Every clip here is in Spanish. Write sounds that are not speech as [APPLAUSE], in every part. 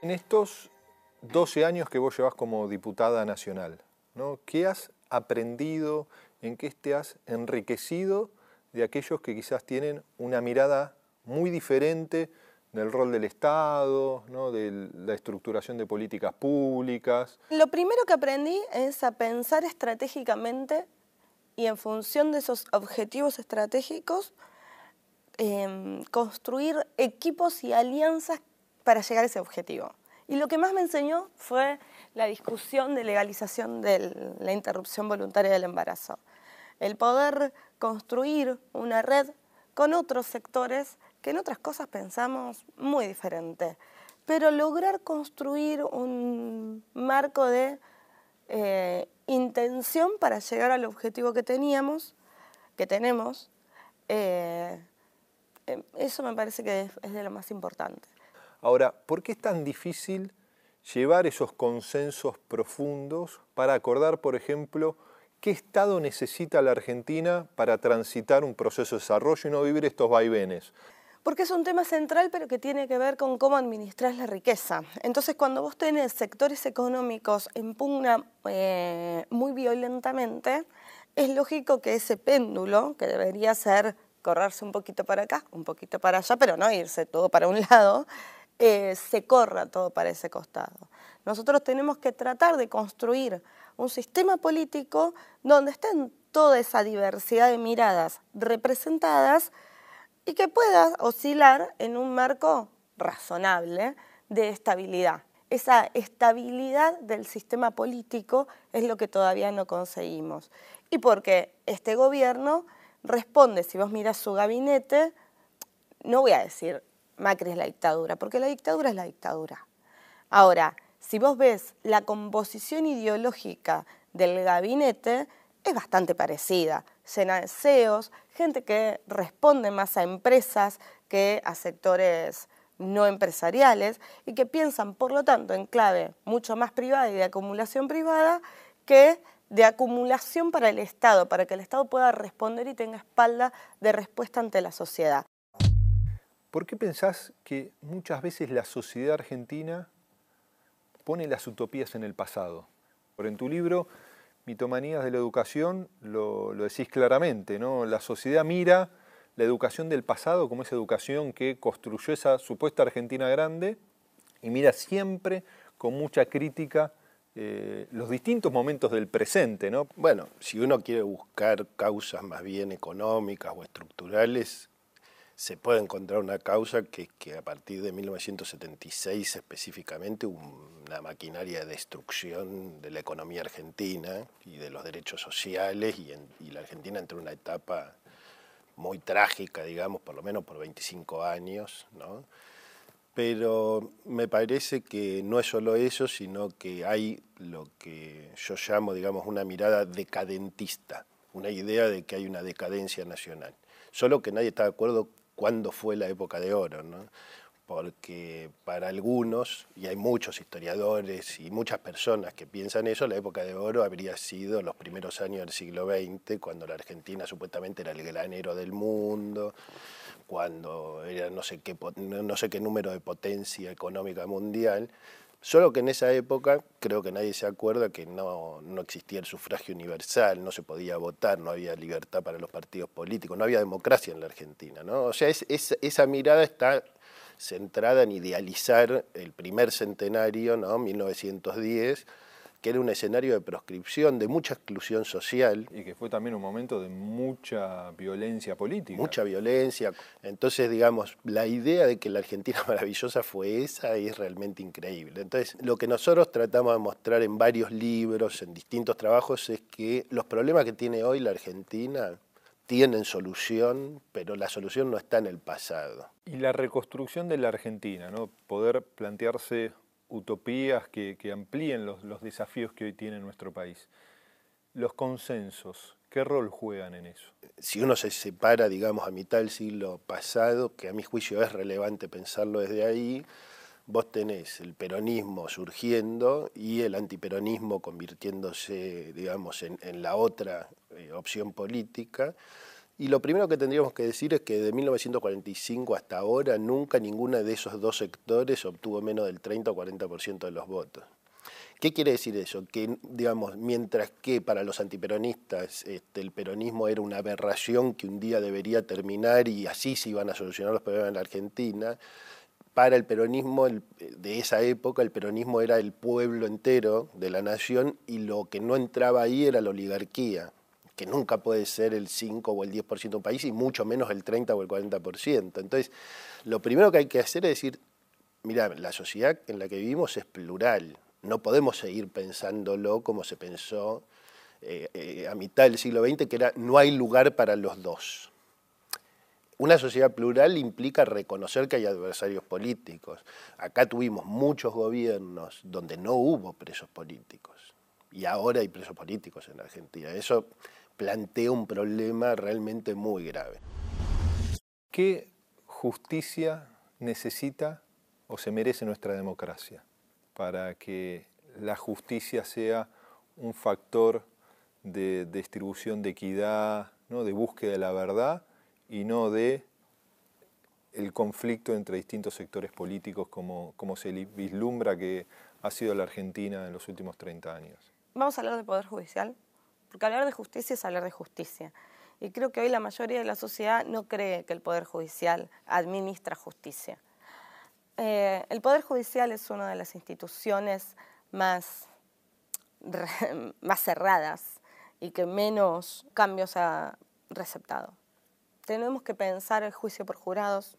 En estos 12 años que vos llevas como diputada nacional, ¿no? ¿qué has aprendido, en qué te has enriquecido de aquellos que quizás tienen una mirada muy diferente del rol del Estado, ¿no? de la estructuración de políticas públicas? Lo primero que aprendí es a pensar estratégicamente y en función de esos objetivos estratégicos, em, construir equipos y alianzas para llegar a ese objetivo. Y lo que más me enseñó fue la discusión de legalización de la interrupción voluntaria del embarazo. El poder construir una red con otros sectores que en otras cosas pensamos muy diferente, pero lograr construir un marco de eh, intención para llegar al objetivo que teníamos, que tenemos, eh, eh, eso me parece que es de lo más importante. Ahora, ¿por qué es tan difícil llevar esos consensos profundos para acordar, por ejemplo, qué Estado necesita la Argentina para transitar un proceso de desarrollo y no vivir estos vaivenes? Porque es un tema central, pero que tiene que ver con cómo administrar la riqueza. Entonces, cuando vos tenés sectores económicos en pugna eh, muy violentamente, es lógico que ese péndulo, que debería ser correrse un poquito para acá, un poquito para allá, pero no irse todo para un [LAUGHS] lado, eh, se corra todo para ese costado. Nosotros tenemos que tratar de construir un sistema político donde estén toda esa diversidad de miradas representadas y que pueda oscilar en un marco razonable de estabilidad. Esa estabilidad del sistema político es lo que todavía no conseguimos. Y porque este gobierno responde, si vos miras su gabinete, no voy a decir Macri es la dictadura, porque la dictadura es la dictadura. Ahora, si vos ves la composición ideológica del gabinete, es bastante parecida, llena de CEOs, gente que responde más a empresas que a sectores no empresariales y que piensan, por lo tanto, en clave mucho más privada y de acumulación privada que de acumulación para el Estado, para que el Estado pueda responder y tenga espalda de respuesta ante la sociedad. ¿Por qué pensás que muchas veces la sociedad argentina pone las utopías en el pasado? Por en tu libro, Mitomanías de la Educación, lo, decís claramente, ¿no? La sociedad mira la educación del pasado como esa educación que construyó esa supuesta Argentina grande y mira siempre con mucha crítica eh, los distintos momentos del presente, ¿no? Bueno, si uno quiere buscar causas más bien económicas o estructurales, se puede encontrar una causa que que a partir de 1976 específicamente una maquinaria de destrucción de la economía argentina y de los derechos sociales y, y la Argentina entró en una etapa muy trágica, digamos, por lo menos por 25 años, ¿no? Pero me parece que no es solo eso, sino que hay lo que yo llamo, digamos, una mirada decadentista, una idea de que hay una decadencia nacional. Solo que nadie está de acuerdo cuándo fue la época de oro, ¿no? porque para algunos, y hay muchos historiadores y muchas personas que piensan eso, la época de oro habría sido los primeros años del siglo XX, cuando la Argentina supuestamente era el granero del mundo, cuando era no sé qué, no sé qué número de potencia económica mundial, Solo que en esa época creo que nadie se acuerda que no, existía el sufragio universal, no se podía votar, no había libertad para los partidos políticos, no había democracia en la Argentina. ¿no? O sea, es, esa mirada está centrada en idealizar el primer centenario, ¿no? 1910, que era un escenario de proscripción, de mucha exclusión social. Y que fue también un momento de mucha violencia política. Mucha violencia. Entonces, digamos, la idea de que la Argentina [LAUGHS] maravillosa fue esa es realmente increíble. Entonces, lo que nosotros tratamos de mostrar en varios libros, en distintos trabajos, es que los problemas que tiene hoy la Argentina tienen solución, pero la solución no está en el pasado. Y la reconstrucción de la Argentina, ¿no? Poder plantearse utopías que, amplíen los, desafíos que hoy tiene nuestro país. Los consensos, ¿qué rol juegan en eso? Si uno se separa, digamos, a mitad del siglo pasado, que a mi juicio es relevante pensarlo desde ahí, vos tenés el peronismo surgiendo y el antiperonismo convirtiéndose, digamos, en, la otra eh, opción política, Y lo primero que tendríamos que decir es que de 1945 hasta ahora nunca ninguno de esos dos sectores obtuvo menos del 30 o 40% de los votos. ¿Qué quiere decir eso? Que, digamos, mientras que para los antiperonistas este, el peronismo era una aberración que un día debería terminar y así se iban a solucionar los problemas en la Argentina, para el peronismo de esa época, el peronismo era el pueblo entero de la nación y lo que no entraba ahí era la oligarquía, que nunca puede ser el 5 o el 10% de un país y mucho menos el 30 o el 40%. Entonces, lo primero que hay que hacer es decir, mira, la sociedad en la que vivimos es plural, no podemos seguir pensándolo como se pensó eh, eh, a mitad del siglo XX, que era no hay lugar para los dos. Una sociedad plural implica reconocer que hay adversarios políticos. Acá tuvimos muchos gobiernos donde no hubo presos políticos y ahora hay presos políticos en Argentina. Eso plantea un problema realmente muy grave. ¿Qué justicia necesita o se merece nuestra democracia? para que la justicia sea un factor de distribución de equidad, ¿no? de búsqueda de la verdad y no de el conflicto entre distintos sectores políticos como, como se vislumbra que ha sido la Argentina en los últimos 30 años. Vamos a hablar del Poder Judicial, porque hablar de justicia es hablar de justicia. Y creo que hoy la mayoría de la sociedad no cree que el Poder Judicial administra justicia. Eh, el Poder Judicial es una de las instituciones más, [LAUGHS] cerradas y que menos cambios ha receptado. Tenemos que pensar el juicio por jurados,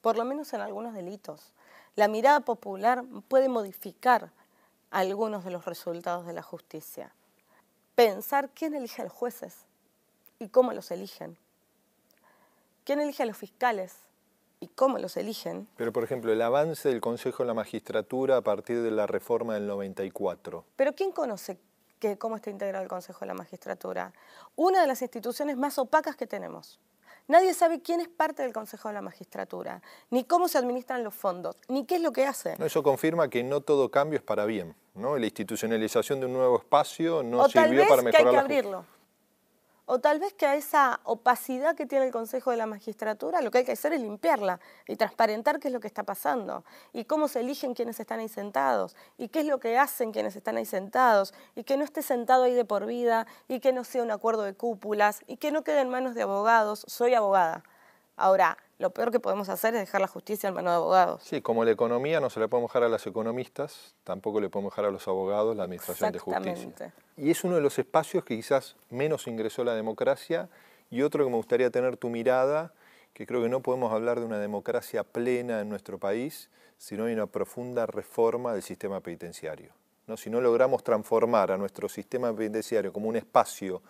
por lo menos en algunos delitos. La mirada popular puede modificar algunos de los resultados de la justicia. Pensar quién elige a los jueces y cómo los eligen. ¿Quién elige a los fiscales? y cómo los eligen. Pero, por ejemplo, el avance del Consejo de la Magistratura a partir de la reforma del 94. Pero ¿quién conoce que, cómo está integrado el Consejo de la Magistratura? Una de las instituciones más opacas que tenemos. Nadie sabe quién es parte del Consejo de la Magistratura, ni cómo se administran los fondos, ni qué es lo que hace. eso confirma que no todo cambio es para bien. ¿No? La institucionalización de un nuevo espacio no sirvió para mejorar que hay que abrirlo. O tal vez que a esa opacidad que tiene el Consejo de la Magistratura lo que hay que hacer es limpiarla y transparentar qué es lo que está pasando y cómo se eligen quienes están ahí sentados y qué es lo que hacen quienes están ahí sentados y que no esté sentado ahí de por vida y que no sea un acuerdo de cúpulas y que no quede en manos de abogados. Soy abogada. Ahora, lo peor que podemos hacer es dejar la justicia en manos de abogados. Sí, como la economía no se le podemos dejar a los economistas, tampoco le podemos dejar a los abogados la administración de justicia. Y es uno de los espacios que quizás menos ingresó la democracia y otro que me gustaría tener tu mirada, que creo que no podemos hablar de una democracia plena en nuestro país, sino de una profunda reforma del sistema penitenciario. ¿no? Si no logramos transformar a nuestro sistema penitenciario como un espacio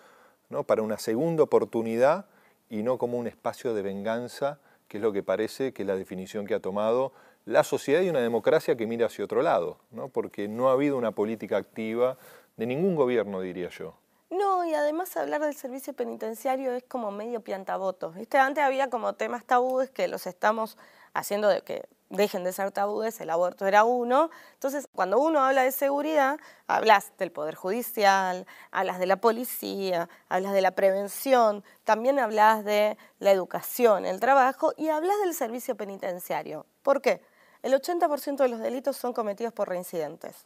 ¿no? para una segunda oportunidad y no como un espacio de venganza que es lo que parece que es la definición que ha tomado la sociedad y una democracia que mira hacia otro lado, ¿no? porque no ha habido una política activa de ningún gobierno, diría yo. No, y además hablar del servicio penitenciario es como medio piantabotos. ¿viste? Antes había como temas tabúes que los estamos haciendo de que dejen de ser tabúes, el aborto era uno. Entonces, cuando uno habla de seguridad, hablas del Poder Judicial, hablas de la policía, hablas de la prevención, también hablas de la educación, el trabajo y hablas del servicio penitenciario. ¿Por qué? El 80% de los delitos son cometidos por reincidentes.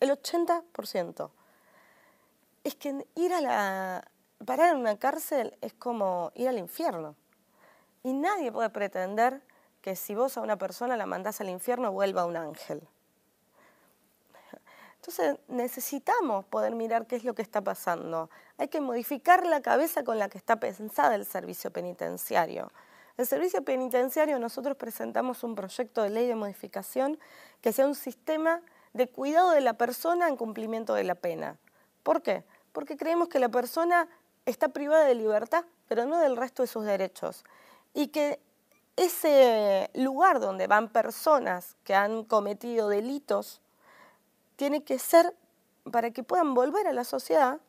El 80%. Es que ir a la... parar en una cárcel es como ir al infierno. Y nadie puede pretender que si vos a una persona la mandás al infierno, vuelva un ángel. Entonces necesitamos poder mirar qué es lo que está pasando. Hay que modificar la cabeza con la que está pensada el servicio penitenciario. El servicio penitenciario nosotros presentamos un proyecto de ley de modificación que sea un sistema de cuidado de la persona en cumplimiento de la pena. ¿Por qué? Porque creemos que la persona está privada de libertad, pero no del resto de sus derechos. Y que ese lugar donde van personas que han cometido delitos tiene que ser para que puedan volver a la sociedad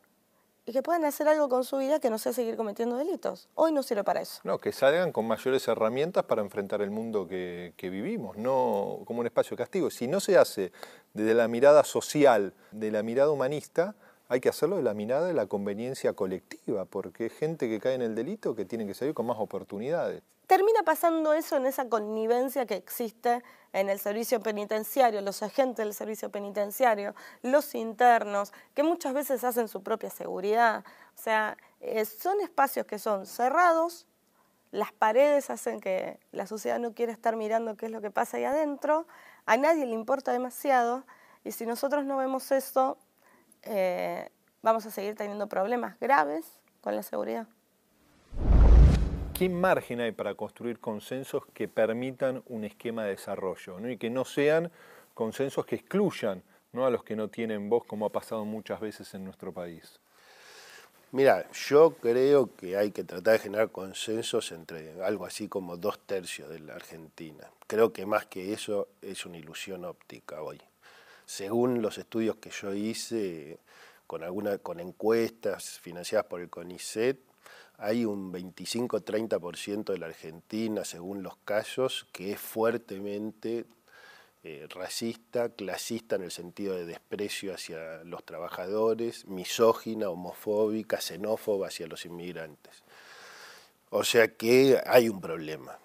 y que puedan hacer algo con su vida que no sea seguir cometiendo delitos. Hoy no sirve para eso. No, que salgan con mayores herramientas para enfrentar el mundo que, vivimos, no como un espacio de castigo. Si no se hace desde la mirada social, de la mirada humanista, hay que hacerlo de la mirada de la conveniencia colectiva, porque es gente que cae en el delito que tiene que salir con más oportunidades. Termina pasando eso en esa connivencia que existe en el servicio penitenciario, los agentes del servicio penitenciario, los internos, que muchas veces hacen su propia seguridad. O sea, eh, son espacios que son cerrados, las paredes hacen que la sociedad no quiera estar mirando qué es lo que pasa ahí adentro, a nadie le importa demasiado, y si nosotros no vemos eso, eh, vamos a seguir teniendo problemas graves con la seguridad. ¿Qué margen hay para construir consensos que permitan un esquema de desarrollo y que no sean consensos que excluyan ¿no? a los que no tienen voz, como ha pasado muchas veces en nuestro país? Mira, yo creo que hay que tratar de generar consensos entre algo así como dos tercios de la Argentina. Creo que más que eso es una ilusión óptica hoy. Según los estudios que yo hice con, alguna, con encuestas financiadas por el CONICET, hay un 25-30% de la Argentina, según los casos, que es fuertemente eh, racista, clasista en el sentido de desprecio hacia los trabajadores, misógina, homofóbica, xenófoba hacia los inmigrantes. O sea que hay un problema.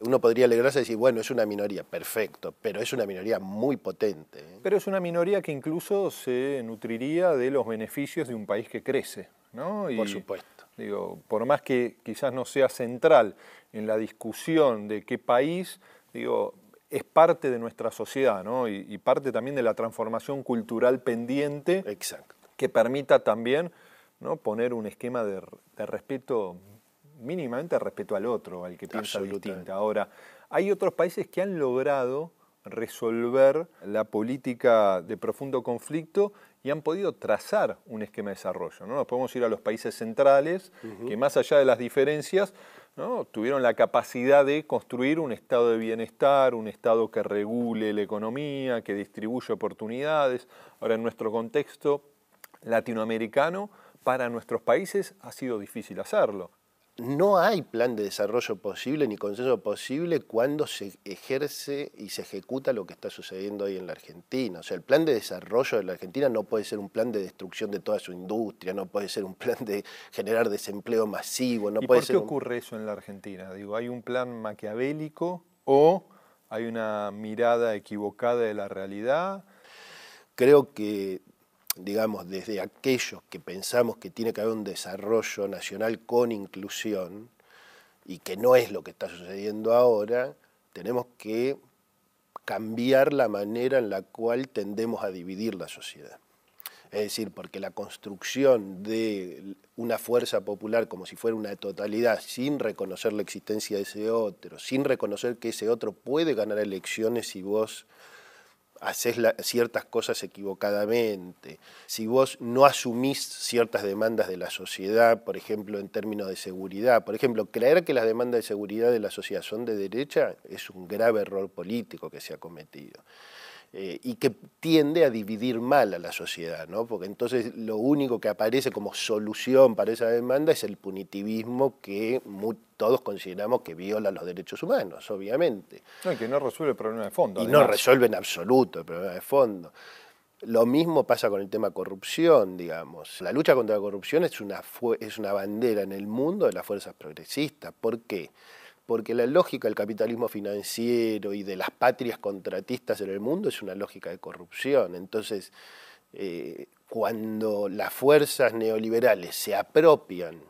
Uno podría alegrarse y decir, bueno, es una minoría, perfecto, pero es una minoría muy potente. ¿eh? Pero es una minoría que incluso se nutriría de los beneficios de un país que crece, ¿no? Por supuesto. Digo, por más que quizás no sea central en la discusión de qué país, digo, es parte de nuestra sociedad, ¿no? Y, parte también de la transformación cultural pendiente Exacto. que permita también ¿no? poner un esquema de, respeto, mínimamente respeto al otro, al que piensa distinto. Ahora, hay otros países que han logrado resolver la política de profundo conflicto y han podido trazar un esquema de desarrollo. ¿no? Nos podemos ir a los países centrales, que más allá de las diferencias, ¿no? tuvieron la capacidad de construir un estado de bienestar, un estado que regule la economía, que distribuye oportunidades. Ahora, en nuestro contexto latinoamericano, para nuestros países ha sido difícil hacerlo no hay plan de desarrollo posible ni consenso posible cuando se ejerce y se ejecuta lo que está sucediendo hoy en la Argentina. O sea, el plan de desarrollo de la Argentina no puede ser un plan de destrucción de toda su industria, no puede ser un plan de generar desempleo masivo. No ¿Y puede por qué ocurre eso en la Argentina? Digo, ¿hay un plan maquiavélico o hay una mirada equivocada de la realidad? Creo que digamos, desde aquellos que pensamos que tiene que haber un desarrollo nacional con inclusión, y que no es lo que está sucediendo ahora, tenemos que cambiar la manera en la cual tendemos a dividir la sociedad. Es decir, porque la construcción de una fuerza popular como si fuera una totalidad, sin reconocer la existencia de ese otro, sin reconocer que ese otro puede ganar elecciones si vos haces ciertas cosas equivocadamente, si vos no asumís ciertas demandas de la sociedad, por ejemplo, en términos de seguridad, por ejemplo, creer que las demandas de seguridad de la sociedad son de derecha es un grave error político que se ha cometido. Eh, y que tiende a dividir mal a la sociedad, ¿no? porque entonces lo único que aparece como solución para esa demanda es el punitivismo que todos consideramos que viola los derechos humanos, obviamente. No, y que no resuelve el problema de fondo. Y no resuelve en absoluto el problema de fondo. Lo mismo pasa con el tema corrupción, digamos. La lucha contra la corrupción es una, es una bandera en el mundo de las fuerzas progresistas. ¿Por qué? Porque la lógica del capitalismo financiero y de las patrias contratistas en el mundo es una lógica de corrupción. Entonces, eh, cuando las fuerzas neoliberales se apropian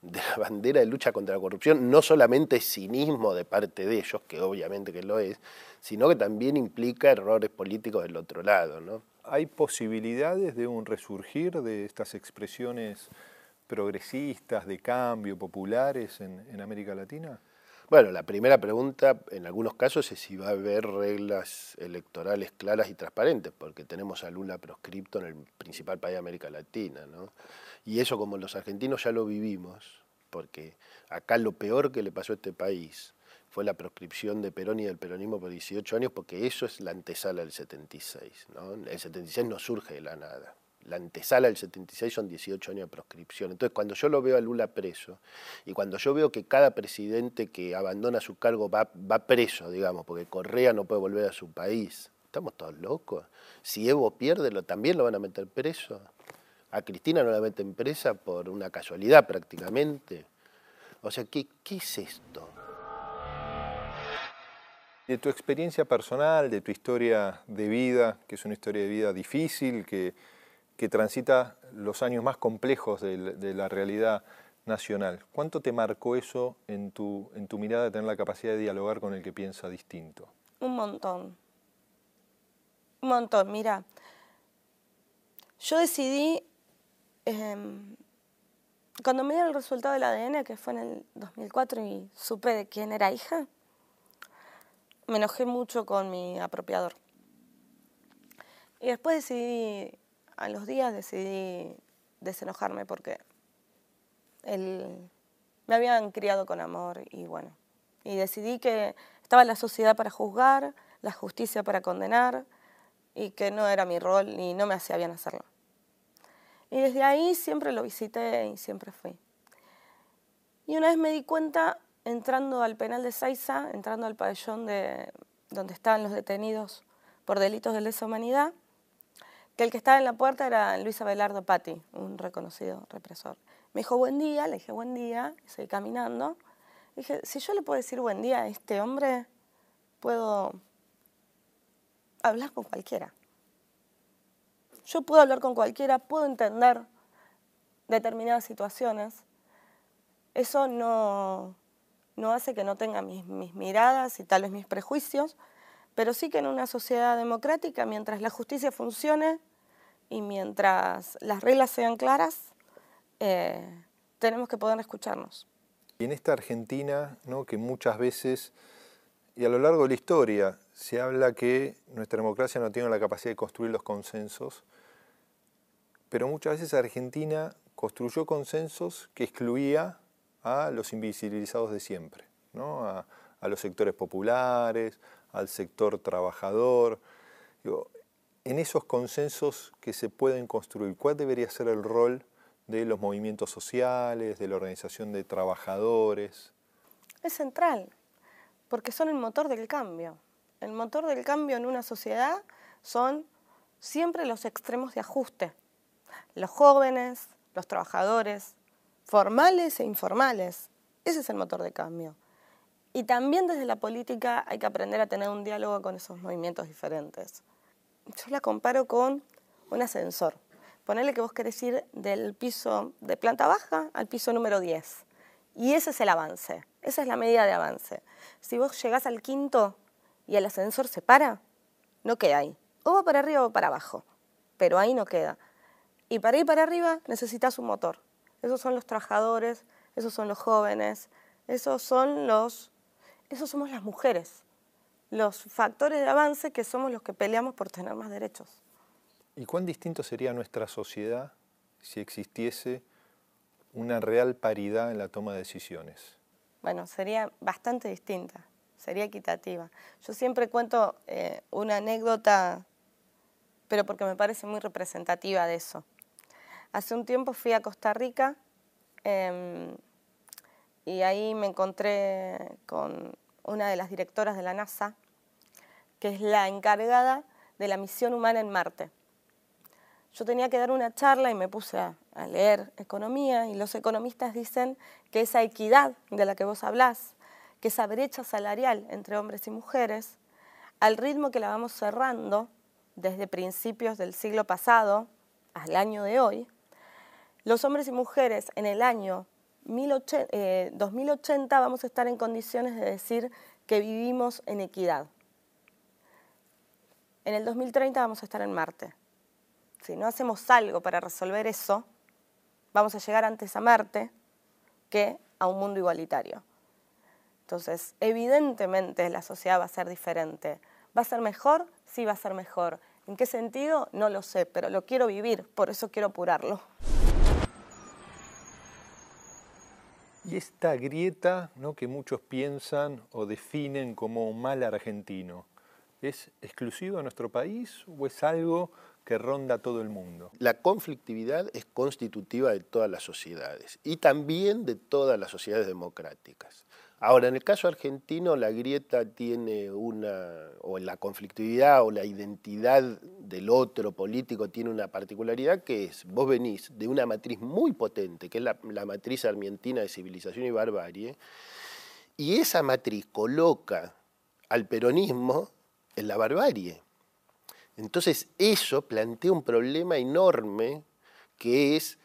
de la bandera de lucha contra la corrupción, no solamente es cinismo de parte de ellos, que obviamente que lo es, sino que también implica errores políticos del otro lado. ¿Hay posibilidades de un resurgir de estas expresiones progresistas, de cambio, populares en América Latina? Bueno, la primera pregunta en algunos casos es si va a haber reglas electorales claras y transparentes, porque tenemos a Lula proscripto en el principal país de América Latina, ¿no? Y eso como los argentinos ya lo vivimos, porque acá lo peor que le pasó a este país fue la proscripción de Perón y del peronismo por 18 años, porque eso es la antesala del 76, ¿no? El 76 no surge de la nada la antesala del 76 son 18 años de proscripción. Entonces, cuando yo lo veo a Lula preso, y cuando yo veo que cada presidente que abandona su cargo va, preso, digamos, porque Correa no puede volver a su país, estamos todos locos. Si Evo pierde, ¿también lo van a meter preso. A Cristina no la meten presa por una casualidad prácticamente. O sea, ¿qué, qué es esto? De tu experiencia personal, de tu historia de vida, que es una historia de vida difícil, que, que transita los años más complejos de, la realidad nacional, ¿cuánto te marcó eso en tu, mirada de tener la capacidad de dialogar con el que piensa distinto? Un montón. Un montón. Mira, yo decidí, eh, cuando me dieron el resultado del ADN, que fue en el 2004, y supe de quién era hija, me enojé mucho con mi apropiador. Y después decidí, a los días decidí desenojarme porque él, me habían criado con amor y bueno, y decidí que estaba la sociedad para juzgar, la justicia para condenar y que no era mi rol y no me hacía bien hacerlo. Y desde ahí siempre lo visité y siempre fui. Y una vez me di cuenta entrando al penal de Saiza, entrando al pabellón de, donde estaban los detenidos por delitos de lesa humanidad, que el que estaba en la puerta era Luis Abelardo Patti, un reconocido represor. Me dijo buen día, le dije buen día, y seguí caminando. dije, si yo le puedo decir buen día a este hombre, puedo hablar con cualquiera. Yo puedo hablar con cualquiera, puedo entender determinadas situaciones. Eso no, no hace que no tenga mis, mis, miradas y tal vez mis prejuicios, pero sí que en una sociedad democrática, mientras la justicia funcione y mientras las reglas sean claras, eh, tenemos que poder escucharnos. Y en esta Argentina, ¿no? que muchas veces, y a lo largo de la historia, se habla que nuestra democracia no tiene la capacidad de construir los consensos, pero muchas veces Argentina construyó consensos que excluía a los invisibilizados de siempre, ¿no? a, a, los sectores populares, al sector trabajador. En esos consensos que se pueden construir, ¿cuál debería ser el rol de los movimientos sociales, de la organización de trabajadores? Es central, porque son el motor del cambio. El motor del cambio en una sociedad son siempre los extremos de ajuste. Los jóvenes, los trabajadores, formales e informales. Ese es el motor de cambio. Y también desde la política hay que aprender a tener un diálogo con esos movimientos diferentes. Yo la comparo con un ascensor. Ponele que vos querés ir del piso de planta baja al piso número 10. Y ese es el avance, esa es la medida de avance. Si vos llegás al quinto y el ascensor se para, no queda ahí. O va para arriba o para abajo, pero ahí no queda. Y para ir para arriba necesitas un motor. Esos son los trabajadores, esos son los jóvenes, esos son los, esos somos las mujeres, los factores de avance que somos los que peleamos por tener más derechos. ¿Y cuán distinto sería nuestra sociedad si existiese una real paridad en la toma de decisiones? Bueno, sería bastante distinta, sería equitativa. Yo siempre cuento eh, una anécdota, pero porque me parece muy representativa de eso. Hace un tiempo fui a Costa Rica eh, y ahí me encontré con una de las directoras de la NASA, que es la encargada de la misión humana en Marte. Yo tenía que dar una charla y me puse a, leer economía y los economistas dicen que esa equidad de la que vos hablás, que esa brecha salarial entre hombres y mujeres, al ritmo que la vamos cerrando desde principios del siglo pasado al año de hoy, los hombres y mujeres en el año 2080 vamos a estar en condiciones de decir que vivimos en equidad. En el 2030 vamos a estar en Marte. Si no hacemos algo para resolver eso, vamos a llegar antes a Marte que a un mundo igualitario. Entonces, evidentemente la sociedad va a ser diferente. ¿Va a ser mejor? Sí, va a ser mejor. ¿En qué sentido? No lo sé, pero lo quiero vivir, por eso quiero apurarlo. Y esta grieta ¿no? que muchos piensan o definen como mal argentino, ¿es exclusivo de nuestro país o es algo que ronda todo el mundo? La conflictividad es constitutiva de todas las sociedades y también de todas las sociedades democráticas. Ahora, en el caso argentino, la grieta tiene una, o la conflictividad o la identidad del otro político tiene una particularidad que es, vos venís de una matriz muy potente, que es la, matriz argentina de civilización y barbarie, y esa matriz coloca al peronismo en la barbarie. Entonces eso plantea un problema enorme que es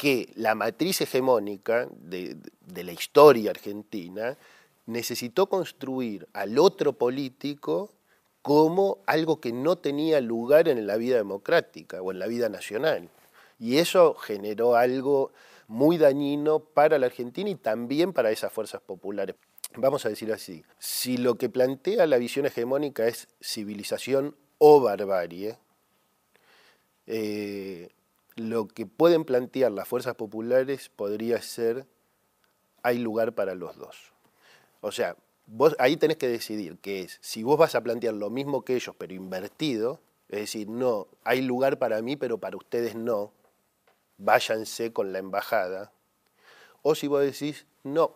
que la matriz hegemónica de, la historia argentina necesitó construir al otro político como algo que no tenía lugar en la vida democrática o en la vida nacional. Y eso generó algo muy dañino para la Argentina y también para esas fuerzas populares. Vamos a decir así, si lo que plantea la visión hegemónica es civilización o barbarie, eh, lo que pueden plantear las fuerzas populares podría ser, hay lugar para los dos. O sea, vos ahí tenés que decidir que es, si vos vas a plantear lo mismo que ellos, pero invertido, es decir, no, hay lugar para mí, pero para ustedes no, váyanse con la embajada, o si vos decís, no,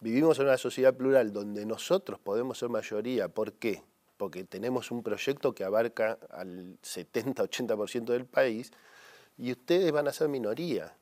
vivimos en una sociedad plural donde nosotros podemos ser mayoría, ¿por qué? Porque tenemos un proyecto que abarca al 70-80% del país, y ustedes van a ser minoría.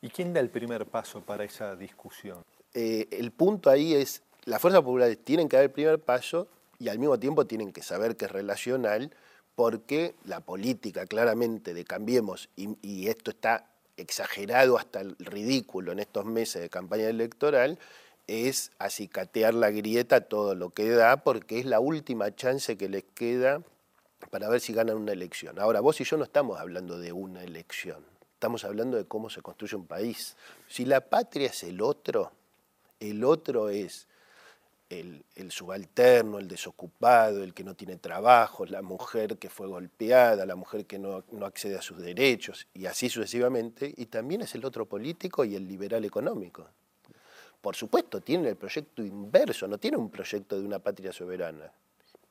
¿Y quién da el primer paso para esa discusión? Eh, el punto ahí es, las fuerzas populares tienen que dar el primer paso y al mismo tiempo tienen que saber que es relacional porque la política claramente de Cambiemos, y, esto está exagerado hasta el ridículo en estos meses de campaña electoral, es acicatear la grieta todo lo que da porque es la última chance que les queda para ver si ganan una elección. Ahora, vos y yo no estamos hablando de una elección, estamos hablando de cómo se construye un país. Si la patria es el otro, el otro es el, subalterno, el desocupado, el que no tiene trabajo, la mujer que fue golpeada, la mujer que no, no accede a sus derechos, y así sucesivamente, y también es el otro político y el liberal económico. Por supuesto, tiene el proyecto inverso, no tiene un proyecto de una patria soberana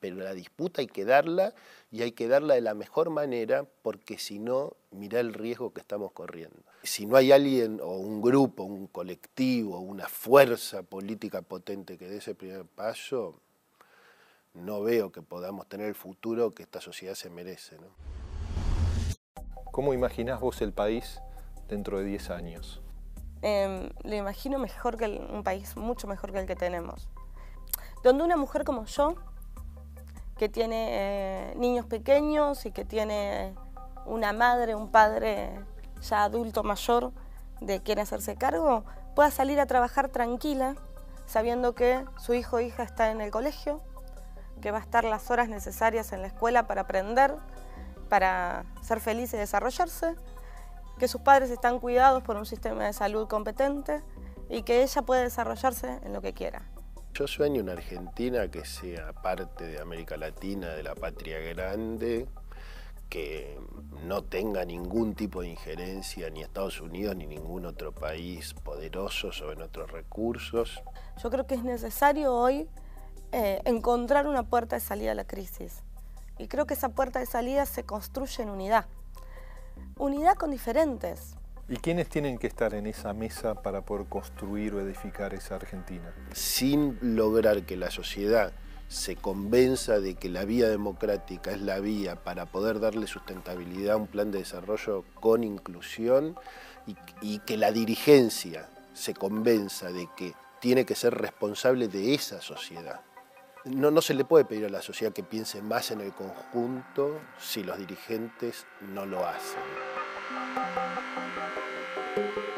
pero la disputa hay que darla y hay que darla de la mejor manera porque si no, mira el riesgo que estamos corriendo. Si no hay alguien o un grupo, un colectivo, una fuerza política potente que dé ese primer paso, no veo que podamos tener el futuro que esta sociedad se merece. ¿Cómo imaginás vos el país dentro de 10 años? Eh, lo imagino mejor que un país mucho mejor que el que tenemos. Donde una mujer como yo que tiene eh, niños pequeños y que tiene una madre, un padre ya adulto mayor de quien hacerse cargo, pueda salir a trabajar tranquila, sabiendo que su hijo o hija está en el colegio, que va a estar las horas necesarias en la escuela para aprender, para ser feliz y desarrollarse, que sus padres están cuidados por un sistema de salud competente y que ella puede desarrollarse en lo que quiera. Yo sueño una Argentina que sea parte de América Latina, de la patria grande, que no tenga ningún tipo de injerencia ni Estados Unidos ni ningún otro país poderoso sobre nuestros recursos. Yo creo que es necesario hoy eh, encontrar una puerta de salida a la crisis. Y creo que esa puerta de salida se construye en unidad. Unidad con diferentes, ¿Y quiénes tienen que estar en esa mesa para poder construir o edificar esa Argentina? Sin lograr que la sociedad se convenza de que la vía democrática es la vía para poder darle sustentabilidad a un plan de desarrollo con inclusión y, que la dirigencia se convenza de que tiene que ser responsable de esa sociedad. No, no se le puede pedir a la sociedad que piense más en el conjunto si los dirigentes no lo hacen. you